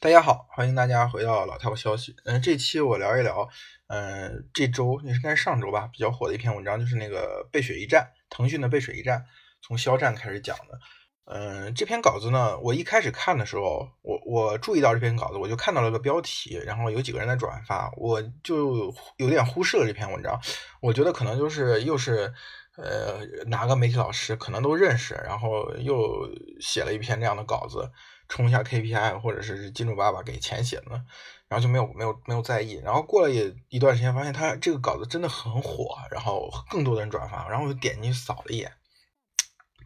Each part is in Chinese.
大家好，欢迎大家回到老套消息。嗯，这期我聊一聊，嗯，这周也是该上周吧，比较火的一篇文章，就是那个背水一战，腾讯的背水一战，从肖战开始讲的。嗯，这篇稿子呢，我一开始看的时候，我我注意到这篇稿子，我就看到了个标题，然后有几个人在转发，我就有点忽视了这篇文章。我觉得可能就是又是，呃，哪个媒体老师可能都认识，然后又写了一篇这样的稿子。冲一下 KPI，或者是金主爸爸给钱写的，然后就没有没有没有在意。然后过了也一段时间，发现他这个稿子真的很火，然后更多的人转发，然后我就点进去扫了一眼，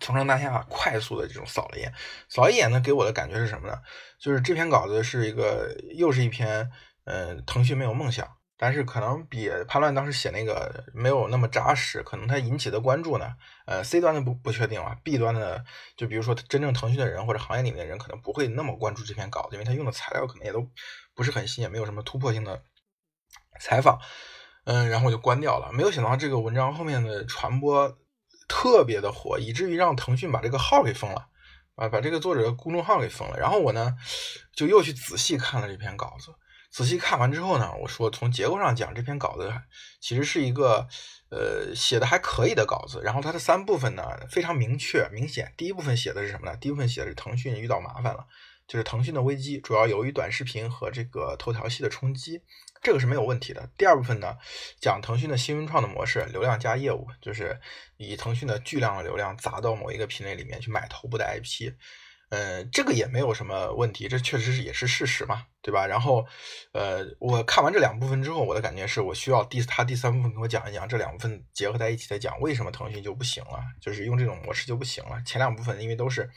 从上到下快速的这种扫了一眼，扫一眼呢，给我的感觉是什么呢？就是这篇稿子是一个又是一篇，嗯，腾讯没有梦想。但是可能比潘乱当时写那个没有那么扎实，可能他引起的关注呢，呃，C 端的不不确定啊，B 端的就比如说真正腾讯的人或者行业里面的人可能不会那么关注这篇稿子，因为他用的材料可能也都不是很新，也没有什么突破性的采访，嗯，然后我就关掉了。没有想到这个文章后面的传播特别的火，以至于让腾讯把这个号给封了，啊，把这个作者的公众号给封了。然后我呢就又去仔细看了这篇稿子。仔细看完之后呢，我说从结构上讲，这篇稿子其实是一个呃写的还可以的稿子。然后它的三部分呢非常明确明显。第一部分写的是什么呢？第一部分写的是腾讯遇到麻烦了，就是腾讯的危机，主要由于短视频和这个头条系的冲击，这个是没有问题的。第二部分呢，讲腾讯的新文创的模式，流量加业务，就是以腾讯的巨量的流量砸到某一个品类里面去买头部的 IP。嗯，这个也没有什么问题，这确实是也是事实嘛，对吧？然后，呃，我看完这两部分之后，我的感觉是我需要第他第三部分跟我讲一讲，这两部分结合在一起再讲，为什么腾讯就不行了，就是用这种模式就不行了。前两部分因为都是，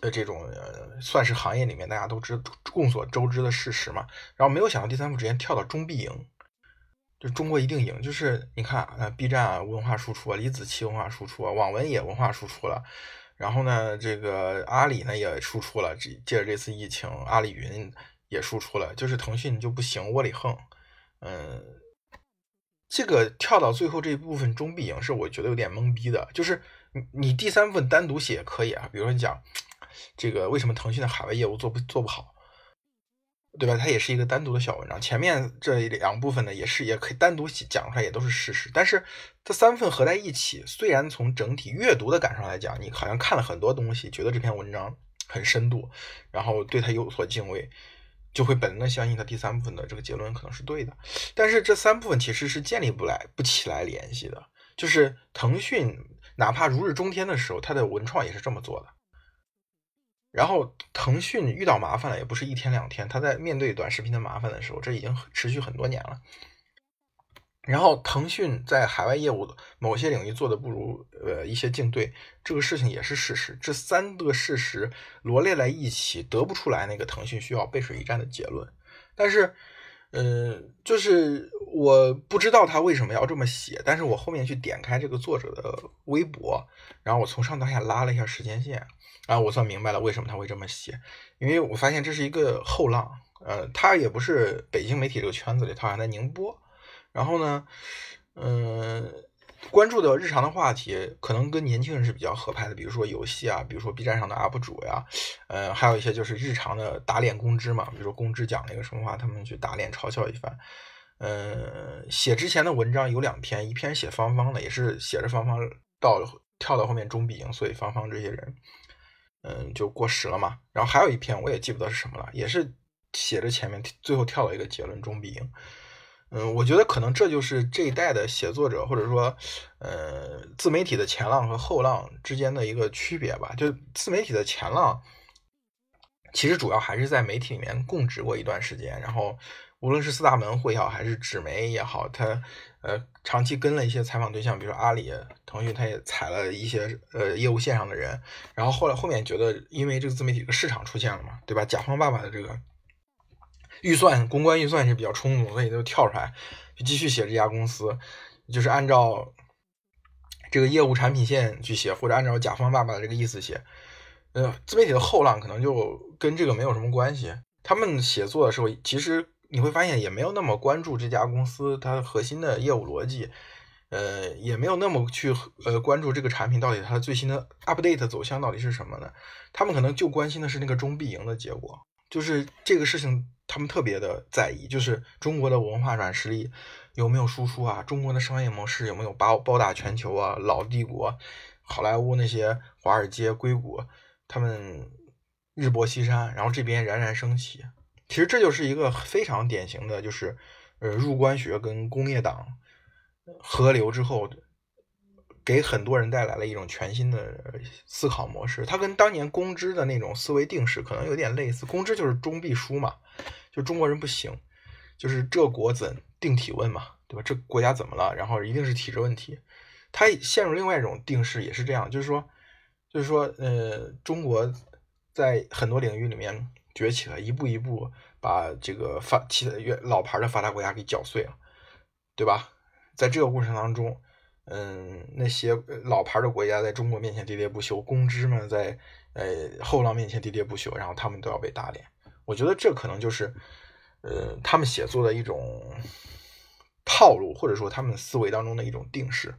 呃，这种呃算是行业里面大家都知众所周知的事实嘛。然后没有想到第三部直接跳到中必赢，就中国一定赢，就是你看啊，B 站啊文化输出啊，李子柒文化输出啊，网文也文化输出了。然后呢，这个阿里呢也输出了，这借着这次疫情，阿里云也输出了，就是腾讯就不行，窝里横。嗯，这个跳到最后这一部分中必赢是我觉得有点懵逼的，就是你你第三部分单独写也可以啊，比如说你讲这个为什么腾讯的海外业务做不做不好。对吧？它也是一个单独的小文章，前面这两部分呢，也是也可以单独讲出来，也都是事实。但是这三份合在一起，虽然从整体阅读的感受来讲，你好像看了很多东西，觉得这篇文章很深度，然后对它有所敬畏，就会本能的相信它第三部分的这个结论可能是对的。但是这三部分其实是建立不来不起来联系的，就是腾讯哪怕如日中天的时候，它的文创也是这么做的。然后腾讯遇到麻烦了，也不是一天两天，他在面对短视频的麻烦的时候，这已经持续很多年了。然后腾讯在海外业务某些领域做的不如呃一些竞对，这个事情也是事实。这三个事实罗列在一起，得不出来那个腾讯需要背水一战的结论。但是，嗯，就是我不知道他为什么要这么写，但是我后面去点开这个作者的微博，然后我从上到下拉了一下时间线。啊，我算明白了为什么他会这么写，因为我发现这是一个后浪，呃，他也不是北京媒体这个圈子里，他好像在宁波，然后呢，嗯，关注的日常的话题可能跟年轻人是比较合拍的，比如说游戏啊，比如说 B 站上的 UP 主呀，呃，还有一些就是日常的打脸公知嘛，比如说公知讲了一个什么话，他们去打脸嘲笑一番，嗯，写之前的文章有两篇，一篇写芳芳的，也是写着芳芳到跳到后面中必赢，所以芳芳这些人。嗯，就过时了嘛。然后还有一篇，我也记不得是什么了，也是写着前面，最后跳了一个结论：中必赢。嗯，我觉得可能这就是这一代的写作者，或者说，呃，自媒体的前浪和后浪之间的一个区别吧。就自媒体的前浪，其实主要还是在媒体里面供职过一段时间，然后。无论是四大门户也好，还是纸媒也好，他呃长期跟了一些采访对象，比如说阿里、腾讯，他也采了一些呃业务线上的人。然后后来后面觉得，因为这个自媒体的市场出现了嘛，对吧？甲方爸爸的这个预算公关预算是比较充足，所以就跳出来就继续写这家公司，就是按照这个业务产品线去写，或者按照甲方爸爸的这个意思写。呃，自媒体的后浪可能就跟这个没有什么关系。他们写作的时候，其实。你会发现也没有那么关注这家公司它核心的业务逻辑，呃，也没有那么去呃关注这个产品到底它最新的 update 走向到底是什么呢？他们可能就关心的是那个中必赢的结果，就是这个事情他们特别的在意，就是中国的文化软实力有没有输出啊？中国的商业模式有没有包包打全球啊？老帝国、好莱坞那些华尔街、硅谷，他们日薄西山，然后这边冉冉升起。其实这就是一个非常典型的，就是呃入关学跟工业党合流之后。给很多人带来了一种全新的思考模式，它跟当年公知的那种思维定式可能有点类似。公知就是中必输嘛，就中国人不行，就是这国怎定体问嘛，对吧？这国家怎么了？然后一定是体制问题。他陷入另外一种定式也是这样，就是说，就是说，呃，中国在很多领域里面崛起了，一步一步把这个发其他老牌的发达国家给搅碎了，对吧？在这个过程当中。嗯，那些老牌的国家在中国面前喋喋不休，公知们在呃后浪面前喋喋不休，然后他们都要被打脸。我觉得这可能就是呃他们写作的一种套路，或者说他们思维当中的一种定式。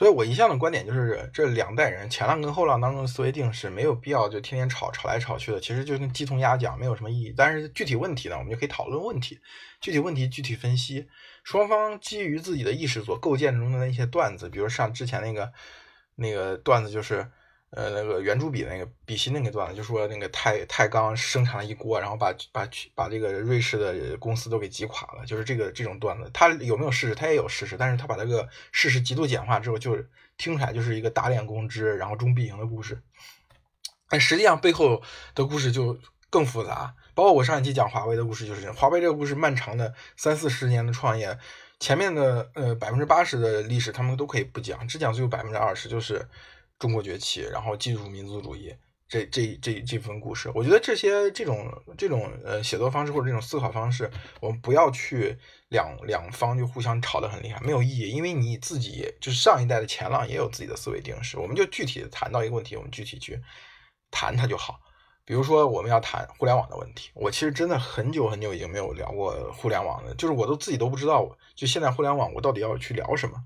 所以我一向的观点就是，这两代人前浪跟后浪当中的思维定式没有必要就天天吵吵来吵去的，其实就跟鸡同鸭讲，没有什么意义。但是具体问题呢，我们就可以讨论问题，具体问题具体分析。双方基于自己的意识所构建中的那些段子，比如像之前那个那个段子，就是呃那个圆珠笔那个笔芯那个段子，就说那个太太钢生产了一锅，然后把把把这个瑞士的公司都给挤垮了，就是这个这种段子，他有没有事实？他也有事实，但是他把这个事实极度简化之后，就听起来就是一个打脸公知，然后中必赢的故事，但实际上背后的故事就更复杂。包括我上一期讲华为的故事就是，华为这个故事漫长的三四十年的创业，前面的呃百分之八十的历史他们都可以不讲，只讲最后百分之二十就是中国崛起，然后技术民族主义这这这这份故事。我觉得这些这种这种呃写作方式或者这种思考方式，我们不要去两两方就互相吵得很厉害，没有意义，因为你自己就是上一代的前浪也有自己的思维定式，我们就具体谈到一个问题，我们具体去谈它就好。比如说，我们要谈互联网的问题，我其实真的很久很久已经没有聊过互联网了，就是我都自己都不知道，就现在互联网我到底要去聊什么。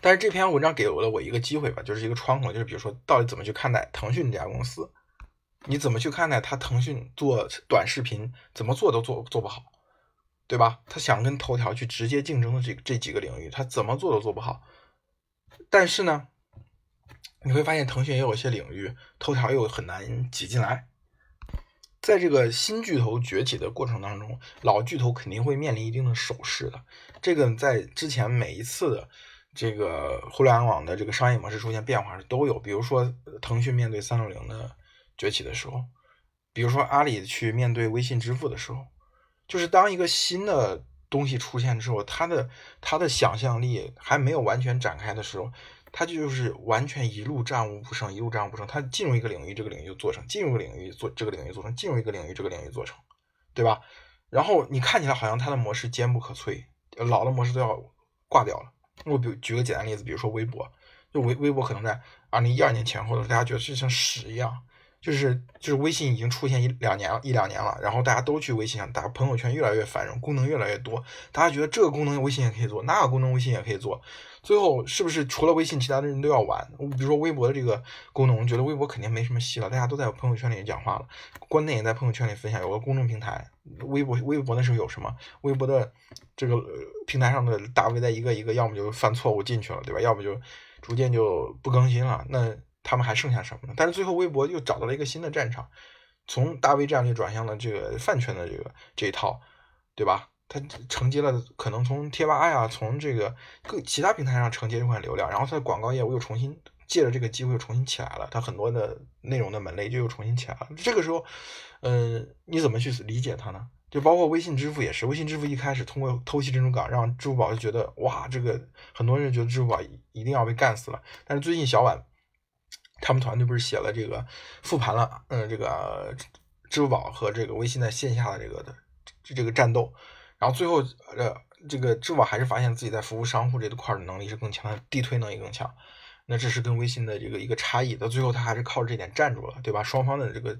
但是这篇文章给了我一个机会吧，就是一个窗口，就是比如说，到底怎么去看待腾讯这家公司？你怎么去看待它？腾讯做短视频怎么做都做做不好，对吧？他想跟头条去直接竞争的这这几个领域，他怎么做都做不好。但是呢，你会发现腾讯也有一些领域，头条又很难挤进来。在这个新巨头崛起的过程当中，老巨头肯定会面临一定的手势的。这个在之前每一次的这个互联网的这个商业模式出现变化是都有。比如说腾讯面对三六零的崛起的时候，比如说阿里去面对微信支付的时候，就是当一个新的东西出现之后，它的它的想象力还没有完全展开的时候。他就是完全一路战无不胜，一路战无不胜。他进入一个领域，这个领域就做成；进入领域做这个领域做成；进入一个领域，这个领域做成，对吧？然后你看起来好像他的模式坚不可摧，老的模式都要挂掉了。我比举个简单例子，比如说微博，就微微博可能在二零一二年前后的时候，大家觉得是像屎一样。就是就是微信已经出现一两年一两年了，然后大家都去微信上打朋友圈，越来越繁荣，功能越来越多，大家觉得这个功能微信也可以做，那个功能微信也可以做，最后是不是除了微信，其他的人都要玩？比如说微博的这个功能，我觉得微博肯定没什么戏了，大家都在朋友圈里讲话了，观点也在朋友圈里分享，有个公众平台，微博微博那时候有什么？微博的这个平台上的大 V 在一个一个，要么就犯错误进去了，对吧？要么就逐渐就不更新了，那。他们还剩下什么呢？但是最后微博又找到了一个新的战场，从大 V 战略转向了这个饭圈的这个这一套，对吧？它承接了可能从贴吧呀，从这个各其他平台上承接这块流量，然后它的广告业务又重新借着这个机会又重新起来了，它很多的内容的门类就又重新起来了。这个时候，嗯，你怎么去理解它呢？就包括微信支付也是，微信支付一开始通过偷袭珍珠港，让支付宝就觉得哇，这个很多人觉得支付宝一定要被干死了。但是最近小婉。他们团队不是写了这个复盘了，嗯，这个支付宝和这个微信在线下的这个的这这个战斗，然后最后呃，这个支付宝还是发现自己在服务商户这块的能力是更强，地推能力更强，那这是跟微信的这个一个差异，到最后他还是靠这点站住了，对吧？双方的这个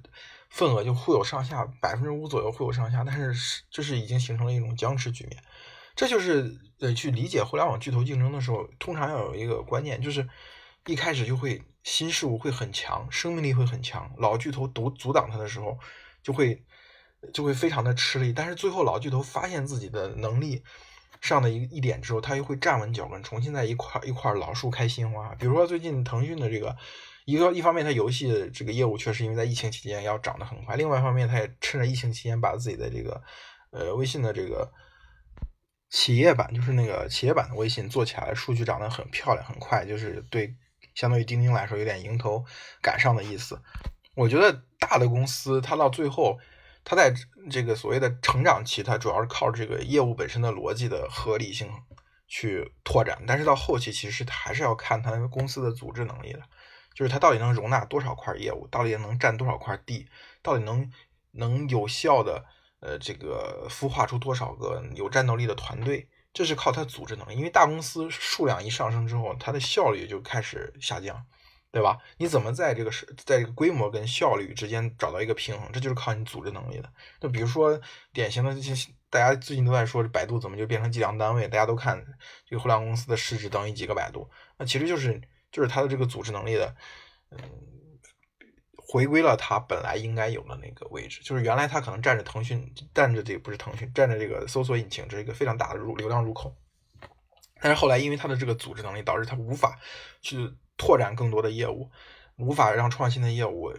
份额就互有上下，百分之五左右互有上下，但是是就是已经形成了一种僵持局面，这就是呃去理解互联网巨头竞争的时候，通常要有一个观念，就是一开始就会。新事物会很强，生命力会很强。老巨头阻阻挡它的时候，就会就会非常的吃力。但是最后老巨头发现自己的能力上的一一点之后，他又会站稳脚跟，重新在一块一块老树开新花。比如说最近腾讯的这个一个一方面，它游戏这个业务确实因为在疫情期间要涨得很快，另外一方面，它也趁着疫情期间把自己的这个呃微信的这个。企业版就是那个企业版的微信做起来，数据涨得很漂亮，很快，就是对相对于钉钉来说有点迎头赶上的意思。我觉得大的公司它到最后，它在这个所谓的成长期，它主要是靠这个业务本身的逻辑的合理性去拓展，但是到后期其实还是要看它公司的组织能力的，就是它到底能容纳多少块业务，到底能占多少块地，到底能能有效的。呃，这个孵化出多少个有战斗力的团队，这是靠它组织能力。因为大公司数量一上升之后，它的效率就开始下降，对吧？你怎么在这个是在这个规模跟效率之间找到一个平衡？这就是靠你组织能力的。就比如说典型的这些，大家最近都在说，百度怎么就变成计量单位？大家都看这个互联网公司的市值等于几个百度，那其实就是就是它的这个组织能力的，嗯。回归了它本来应该有的那个位置，就是原来它可能占着腾讯，占着这个不是腾讯，占着这个搜索引擎，这是一个非常大的入流量入口。但是后来因为它的这个组织能力，导致它无法去拓展更多的业务，无法让创新的业务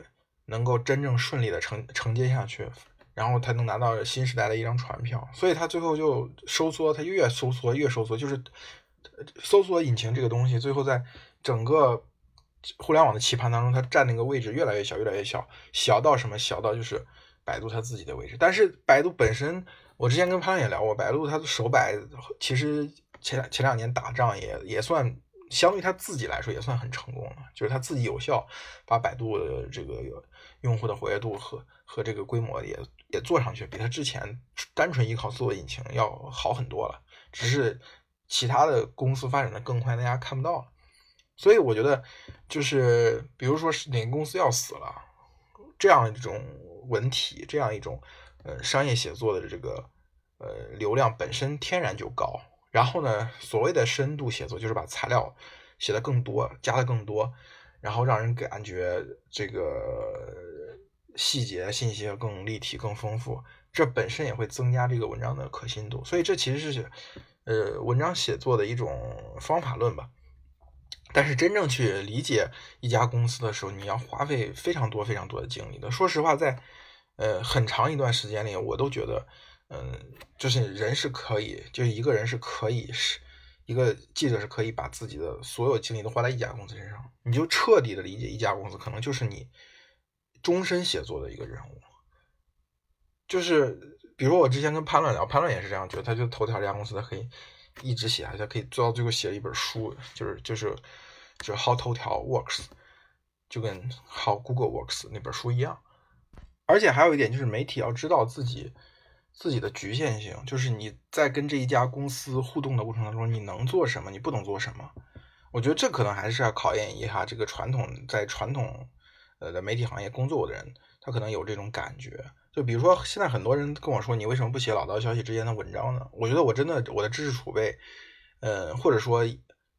能够真正顺利的承承接下去，然后才能拿到新时代的一张船票，所以它最后就收缩，它越收缩越收缩，就是搜索引擎这个东西，最后在整个。互联网的棋盘当中，它占那个位置越来越小，越来越小，小到什么？小到就是百度它自己的位置。但是百度本身，我之前跟潘也聊过，百度它的手摆其实前前两年打仗也也算，相对它自己来说也算很成功了，就是它自己有效把百度的这个用户的活跃度和和这个规模也也做上去，比它之前单纯依靠搜索引擎要好很多了。只是其他的公司发展的更快，大家看不到了。所以我觉得，就是比如说是哪个公司要死了，这样一种文体，这样一种呃商业写作的这个呃流量本身天然就高。然后呢，所谓的深度写作就是把材料写的更多，加的更多，然后让人感觉这个细节信息更立体、更丰富。这本身也会增加这个文章的可信度。所以这其实是呃文章写作的一种方法论吧。但是真正去理解一家公司的时候，你要花费非常多非常多的精力的。说实话，在呃很长一段时间里，我都觉得，嗯，就是人是可以，就是一个人是可以，是一个记者是可以把自己的所有精力都花在一家公司身上，你就彻底的理解一家公司，可能就是你终身写作的一个人物。就是比如我之前跟潘乱聊，潘乱也是这样觉得，他就头条这家公司，的黑。一直写下去，可以做到最后写一本书，就是就是就是 How 头条 works，就跟 How Google works 那本书一样。而且还有一点就是，媒体要知道自己自己的局限性，就是你在跟这一家公司互动的过程当中，你能做什么，你不能做什么。我觉得这可能还是要考验一下这个传统在传统呃的媒体行业工作的人，他可能有这种感觉。就比如说，现在很多人跟我说，你为什么不写老道消息之间的文章呢？我觉得我真的我的知识储备，呃，或者说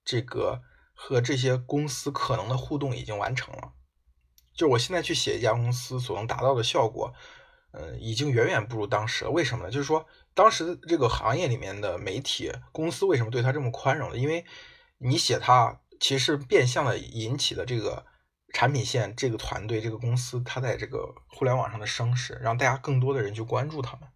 这个和这些公司可能的互动已经完成了。就我现在去写一家公司所能达到的效果，呃，已经远远不如当时了。为什么呢？就是说，当时这个行业里面的媒体公司为什么对他这么宽容呢？因为你写他，其实变相的引起的这个。产品线这个团队这个公司，它在这个互联网上的声势，让大家更多的人去关注他们，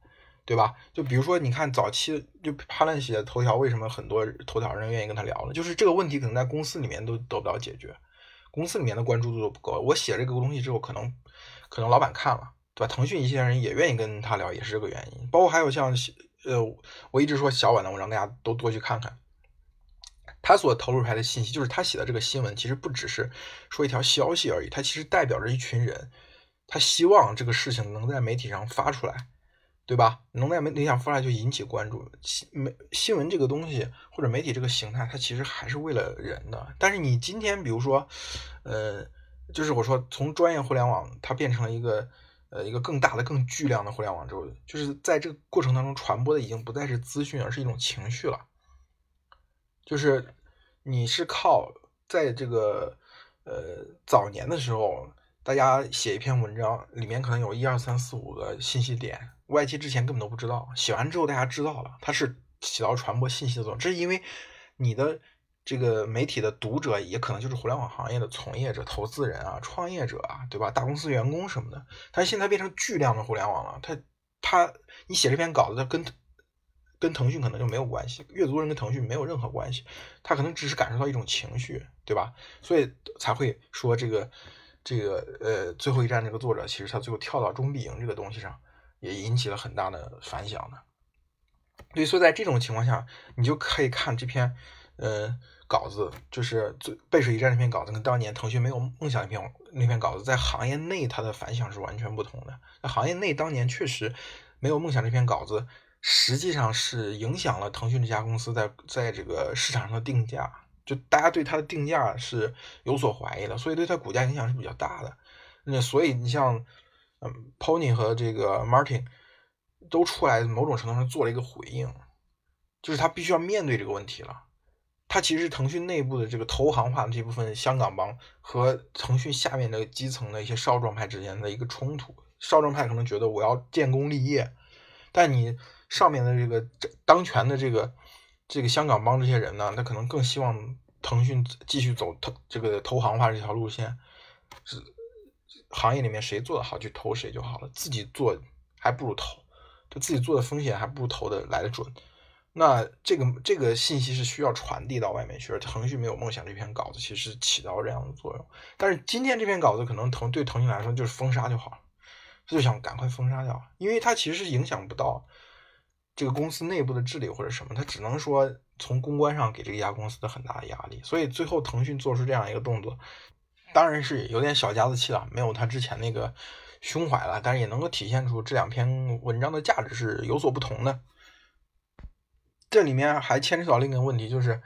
对吧？就比如说，你看早期就帕兰写头条，为什么很多头条人愿意跟他聊呢？就是这个问题可能在公司里面都得不到解决，公司里面的关注度都不够。我写这个东西之后，可能可能老板看了，对吧？腾讯一些人也愿意跟他聊，也是这个原因。包括还有像呃，我一直说小婉的文章，大家都多去看看。他所投入出来的信息，就是他写的这个新闻，其实不只是说一条消息而已，他其实代表着一群人，他希望这个事情能在媒体上发出来，对吧？能在媒体上发出来就引起关注。新媒新闻这个东西，或者媒体这个形态，它其实还是为了人的。但是你今天，比如说，呃，就是我说从专业互联网，它变成了一个呃一个更大的、更巨量的互联网之后，就是在这个过程当中传播的已经不再是资讯，而是一种情绪了。就是你是靠在这个呃早年的时候，大家写一篇文章，里面可能有一二三四五个信息点，外界之前根本都不知道，写完之后大家知道了，它是起到传播信息的作用。这是因为你的这个媒体的读者也可能就是互联网行业的从业者、投资人啊、创业者啊，对吧？大公司员工什么的。但是现在变成巨量的互联网了，它它你写这篇稿子跟跟腾讯可能就没有关系，阅读人跟腾讯没有任何关系，他可能只是感受到一种情绪，对吧？所以才会说这个。这个呃，最后一站这个作者，其实他最后跳到中必赢这个东西上，也引起了很大的反响的。对，所以在这种情况下，你就可以看这篇呃稿子，就是最背水一战这篇稿子，跟当年腾讯没有梦想那篇那篇稿子，在行业内它的反响是完全不同的。在行业内，当年确实没有梦想这篇稿子，实际上是影响了腾讯这家公司在在这个市场上的定价。就大家对它的定价是有所怀疑的，所以对它股价影响是比较大的。那所以你像，嗯，Pony 和这个 Martin 都出来，某种程度上做了一个回应，就是他必须要面对这个问题了。他其实是腾讯内部的这个投行化的这部分香港帮和腾讯下面的基层的一些少壮派之间的一个冲突。少壮派可能觉得我要建功立业，但你上面的这个当权的这个。这个香港帮这些人呢，他可能更希望腾讯继续走投这个投行化这条路线，是行业里面谁做的好去投谁就好了，自己做还不如投，就自己做的风险还不如投的来的准。那这个这个信息是需要传递到外面去，而腾讯没有梦想这篇稿子其实起到这样的作用。但是今天这篇稿子可能腾对腾讯来说就是封杀就好了，他就想赶快封杀掉，因为它其实是影响不到。这个公司内部的治理或者什么，他只能说从公关上给这一家公司的很大的压力，所以最后腾讯做出这样一个动作，当然是有点小家子气了，没有他之前那个胸怀了，但是也能够体现出这两篇文章的价值是有所不同的。这里面还牵扯到另一个问题，就是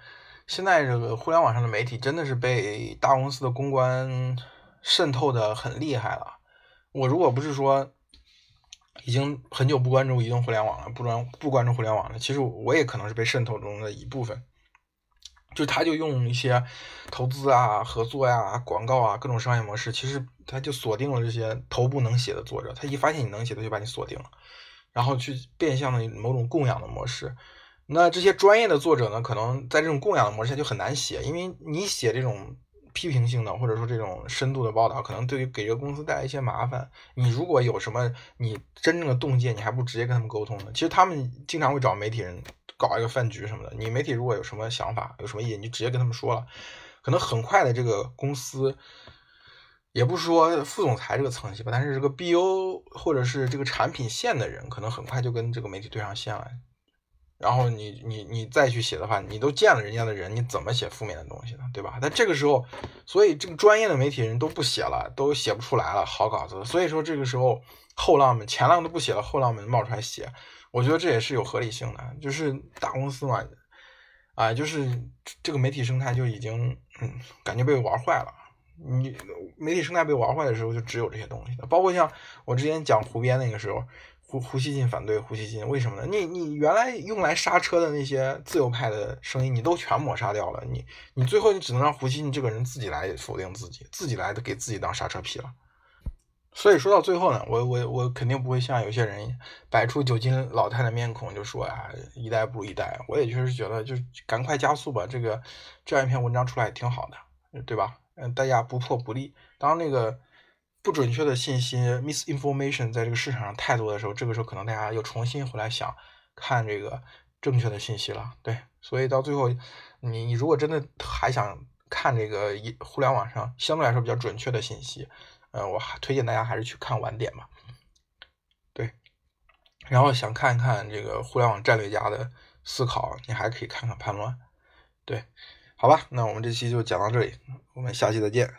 现在这个互联网上的媒体真的是被大公司的公关渗透的很厉害了。我如果不是说。已经很久不关注移动互联网了，不关不关注互联网了。其实我也可能是被渗透中的一部分。就他就用一些投资啊、合作呀、广告啊各种商业模式，其实他就锁定了这些头部能写的作者。他一发现你能写，他就把你锁定了，然后去变相的某种供养的模式。那这些专业的作者呢，可能在这种供养的模式下就很难写，因为你写这种。批评性的或者说这种深度的报道，可能对于给这个公司带来一些麻烦。你如果有什么你真正的洞见，你还不直接跟他们沟通呢？其实他们经常会找媒体人搞一个饭局什么的。你媒体如果有什么想法、有什么意见，你就直接跟他们说了。可能很快的，这个公司也不说副总裁这个层级吧，但是这个 BO 或者是这个产品线的人，可能很快就跟这个媒体对上线了。然后你你你再去写的话，你都见了人家的人，你怎么写负面的东西呢？对吧？但这个时候，所以这个专业的媒体人都不写了，都写不出来了好稿子。所以说这个时候后浪们前浪都不写了，后浪们冒出来写，我觉得这也是有合理性的。就是大公司嘛，啊，就是这个媒体生态就已经嗯，感觉被玩坏了。你媒体生态被玩坏的时候，就只有这些东西的，包括像我之前讲湖边那个时候。胡胡锡进反对胡锡进，为什么呢？你你原来用来刹车的那些自由派的声音，你都全抹杀掉了。你你最后你只能让胡锡进这个人自己来否定自己，自己来给自己当刹车皮了。所以说到最后呢，我我我肯定不会像有些人摆出酒精老太太面孔，就说啊一代不如一代。我也确实觉得，就赶快加速吧。这个这样一篇文章出来也挺好的，对吧？嗯，大家不破不立。当那个。不准确的信息 （misinformation） 在这个市场上太多的时候，这个时候可能大家又重新回来想看这个正确的信息了。对，所以到最后，你你如果真的还想看这个互联网上相对来说比较准确的信息，呃，我还推荐大家还是去看晚点吧。对，然后想看一看这个互联网战略家的思考，你还可以看看叛乱。对，好吧，那我们这期就讲到这里，我们下期再见。